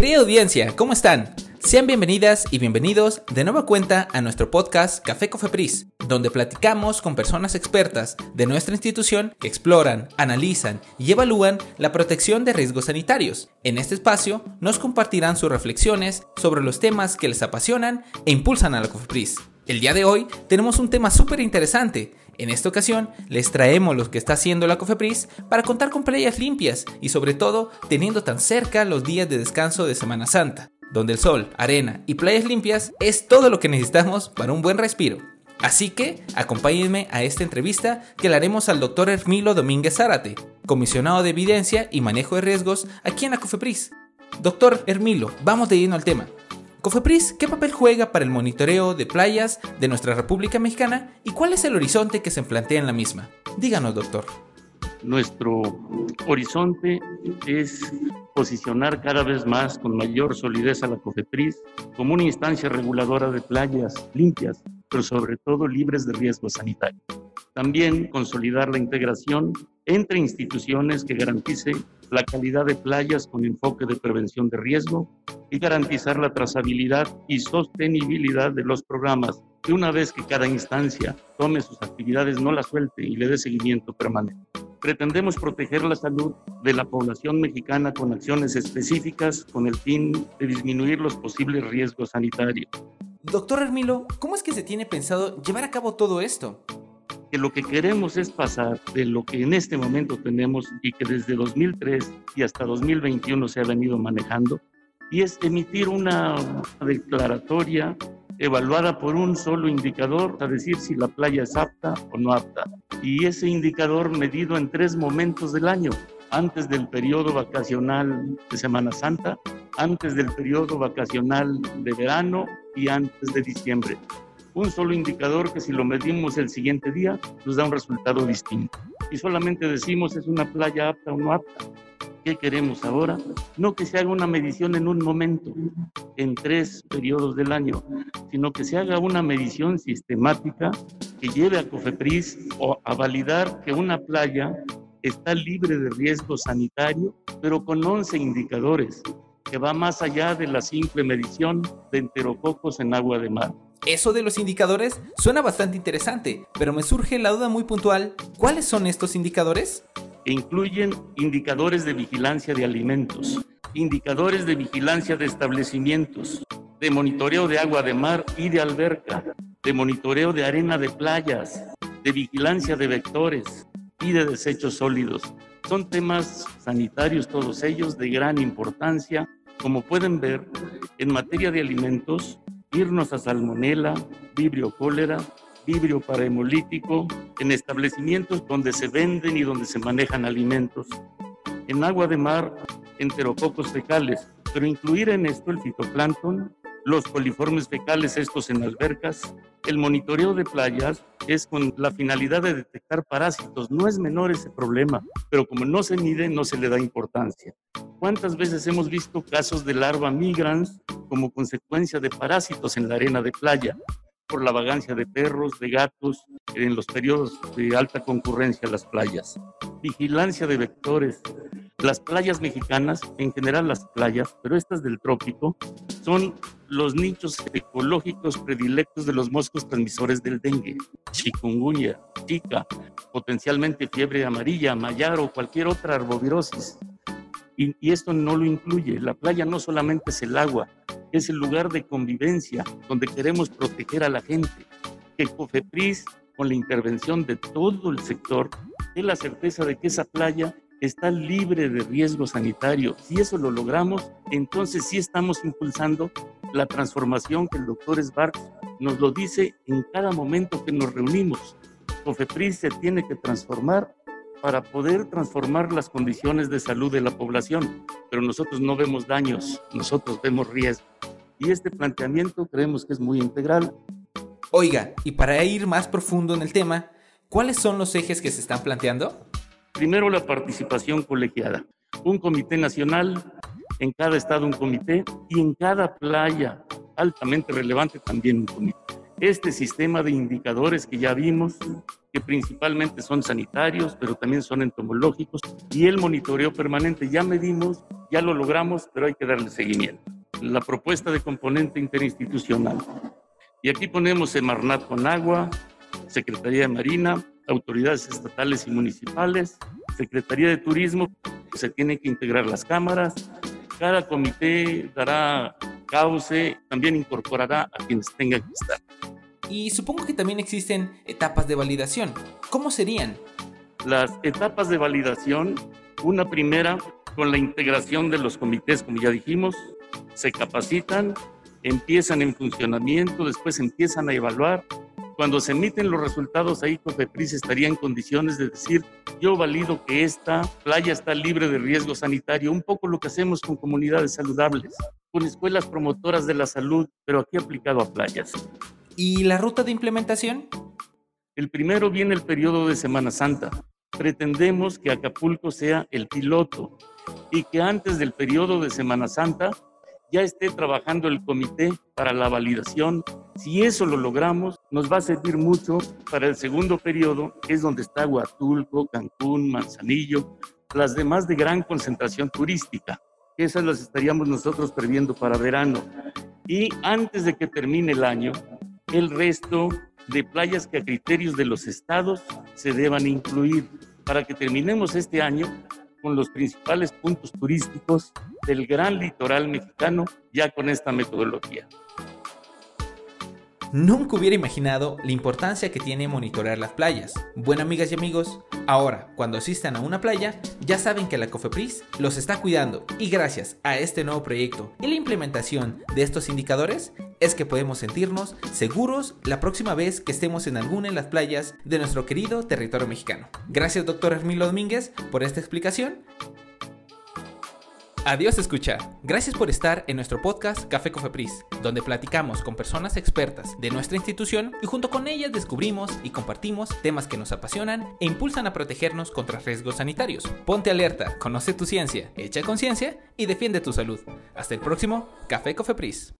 Querida audiencia, ¿cómo están? Sean bienvenidas y bienvenidos de nueva cuenta a nuestro podcast Café Cofepris, donde platicamos con personas expertas de nuestra institución que exploran, analizan y evalúan la protección de riesgos sanitarios. En este espacio nos compartirán sus reflexiones sobre los temas que les apasionan e impulsan a la Cofepris. El día de hoy tenemos un tema súper interesante. En esta ocasión les traemos lo que está haciendo la Cofepris para contar con playas limpias y sobre todo teniendo tan cerca los días de descanso de Semana Santa, donde el sol, arena y playas limpias es todo lo que necesitamos para un buen respiro. Así que acompáñenme a esta entrevista que le haremos al doctor Hermilo Domínguez Zárate, comisionado de evidencia y manejo de riesgos aquí en la Cofepris. Doctor Hermilo, vamos de lleno al tema. Cofepris, ¿qué papel juega para el monitoreo de playas de nuestra República Mexicana y cuál es el horizonte que se plantea en la misma? Díganos, doctor. Nuestro horizonte es posicionar cada vez más con mayor solidez a la COFEPRIS como una instancia reguladora de playas limpias, pero sobre todo libres de riesgos sanitarios. También consolidar la integración entre instituciones que garantice la calidad de playas con enfoque de prevención de riesgo y garantizar la trazabilidad y sostenibilidad de los programas, que una vez que cada instancia tome sus actividades no la suelte y le dé seguimiento permanente. Pretendemos proteger la salud de la población mexicana con acciones específicas con el fin de disminuir los posibles riesgos sanitarios. Doctor Hermilo, ¿cómo es que se tiene pensado llevar a cabo todo esto? que lo que queremos es pasar de lo que en este momento tenemos y que desde 2003 y hasta 2021 se ha venido manejando, y es emitir una declaratoria evaluada por un solo indicador, a decir si la playa es apta o no apta. Y ese indicador medido en tres momentos del año, antes del periodo vacacional de Semana Santa, antes del periodo vacacional de verano y antes de diciembre un solo indicador que si lo medimos el siguiente día nos da un resultado distinto. Y solamente decimos es una playa apta o no apta. ¿Qué queremos ahora? No que se haga una medición en un momento, en tres periodos del año, sino que se haga una medición sistemática que lleve a COFEPRIS a validar que una playa está libre de riesgo sanitario, pero con 11 indicadores, que va más allá de la simple medición de enterococos en agua de mar. Eso de los indicadores suena bastante interesante, pero me surge la duda muy puntual. ¿Cuáles son estos indicadores? Incluyen indicadores de vigilancia de alimentos, indicadores de vigilancia de establecimientos, de monitoreo de agua de mar y de alberca, de monitoreo de arena de playas, de vigilancia de vectores y de desechos sólidos. Son temas sanitarios todos ellos de gran importancia. Como pueden ver, en materia de alimentos, irnos a salmonela, vibrio cólera, vibrio parahemolítico, en establecimientos donde se venden y donde se manejan alimentos, en agua de mar, enterococos fecales, pero incluir en esto el fitoplancton, los coliformes fecales, estos en albercas, el monitoreo de playas es con la finalidad de detectar parásitos. No es menor ese problema, pero como no se mide, no se le da importancia. ¿Cuántas veces hemos visto casos de larva migrans como consecuencia de parásitos en la arena de playa? Por la vagancia de perros, de gatos, en los periodos de alta concurrencia a las playas. Vigilancia de vectores. Las playas mexicanas, en general las playas, pero estas del trópico, son los nichos ecológicos predilectos de los moscos transmisores del dengue, chikungunya, chica, potencialmente fiebre amarilla, mayar o cualquier otra arbovirosis. Y, y esto no lo incluye. La playa no solamente es el agua, es el lugar de convivencia donde queremos proteger a la gente. Que COFEPRIS, con la intervención de todo el sector, dé la certeza de que esa playa está libre de riesgo sanitario. Si eso lo logramos, entonces sí estamos impulsando la transformación que el doctor Sbark nos lo dice en cada momento que nos reunimos. COFEPRIS se tiene que transformar para poder transformar las condiciones de salud de la población, pero nosotros no vemos daños, nosotros vemos riesgo. Y este planteamiento creemos que es muy integral. Oiga, y para ir más profundo en el tema, ¿cuáles son los ejes que se están planteando? Primero, la participación colegiada. Un comité nacional, en cada estado un comité y en cada playa altamente relevante también un comité. Este sistema de indicadores que ya vimos que principalmente son sanitarios, pero también son entomológicos, y el monitoreo permanente. Ya medimos Ya lo logramos, pero hay que darle seguimiento. La propuesta de componente interinstitucional. Y aquí ponemos Semarnat con agua, Secretaría de Marina, autoridades estatales y municipales, Secretaría de Turismo, se tienen que integrar las cámaras, cada comité dará cauce, también incorporará a quienes tengan que estar. Y supongo que también existen etapas de validación. ¿Cómo serían? Las etapas de validación, una primera con la integración de los comités, como ya dijimos, se capacitan, empiezan en funcionamiento, después empiezan a evaluar. Cuando se emiten los resultados, ahí COFEPRIS estaría en condiciones de decir, yo valido que esta playa está libre de riesgo sanitario, un poco lo que hacemos con comunidades saludables, con escuelas promotoras de la salud, pero aquí aplicado a playas. ¿Y la ruta de implementación? El primero viene el periodo de Semana Santa. Pretendemos que Acapulco sea el piloto y que antes del periodo de Semana Santa ya esté trabajando el comité para la validación. Si eso lo logramos, nos va a servir mucho para el segundo periodo, que es donde está Huatulco, Cancún, Manzanillo, las demás de gran concentración turística. Esas las estaríamos nosotros previendo para verano. Y antes de que termine el año, el resto de playas que a criterios de los estados se deban incluir para que terminemos este año los principales puntos turísticos del gran litoral mexicano ya con esta metodología. Nunca hubiera imaginado la importancia que tiene monitorear las playas. Bueno, amigas y amigos, ahora cuando asistan a una playa, ya saben que la COFEPRIS los está cuidando y gracias a este nuevo proyecto y la implementación de estos indicadores es que podemos sentirnos seguros la próxima vez que estemos en alguna de las playas de nuestro querido territorio mexicano. Gracias, doctor Hermilo Domínguez, por esta explicación Adiós escucha. Gracias por estar en nuestro podcast Café Cofepris, donde platicamos con personas expertas de nuestra institución y junto con ellas descubrimos y compartimos temas que nos apasionan e impulsan a protegernos contra riesgos sanitarios. Ponte alerta, conoce tu ciencia, echa conciencia y defiende tu salud. Hasta el próximo Café Cofepris.